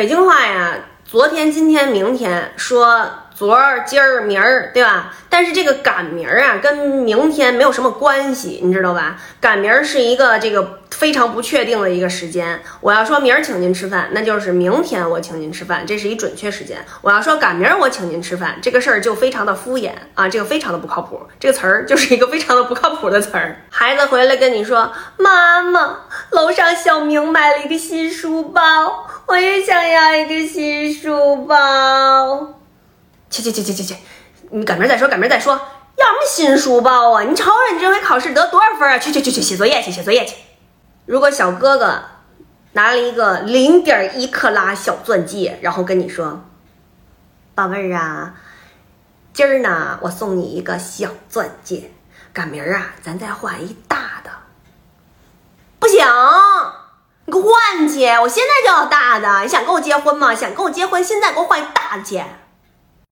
北京话呀，昨天、今天、明天说昨儿、今儿、明儿，对吧？但是这个赶明儿啊，跟明天没有什么关系，你知道吧？赶明儿是一个这个非常不确定的一个时间。我要说明儿请您吃饭，那就是明天我请您吃饭，这是一准确时间。我要说赶明儿我请您吃饭，这个事儿就非常的敷衍啊，这个非常的不靠谱。这个词儿就是一个非常的不靠谱的词儿。孩子回来跟你说，妈妈，楼上小明买了一个新书包，我也想要一个新书包。去去去去去去，你赶明儿再说，赶明儿再说。要什么新书包啊？你瞅瞅你这回考试得多少分啊？去去去去写作业去，写作业去。如果小哥哥拿了一个零点一克拉小钻戒，然后跟你说：“宝贝儿啊，今儿呢我送你一个小钻戒，赶明儿啊咱再换一大的。”不行，你给我换去！我现在就要大的。你想跟我结婚吗？想跟我结婚，现在给我换一大的去。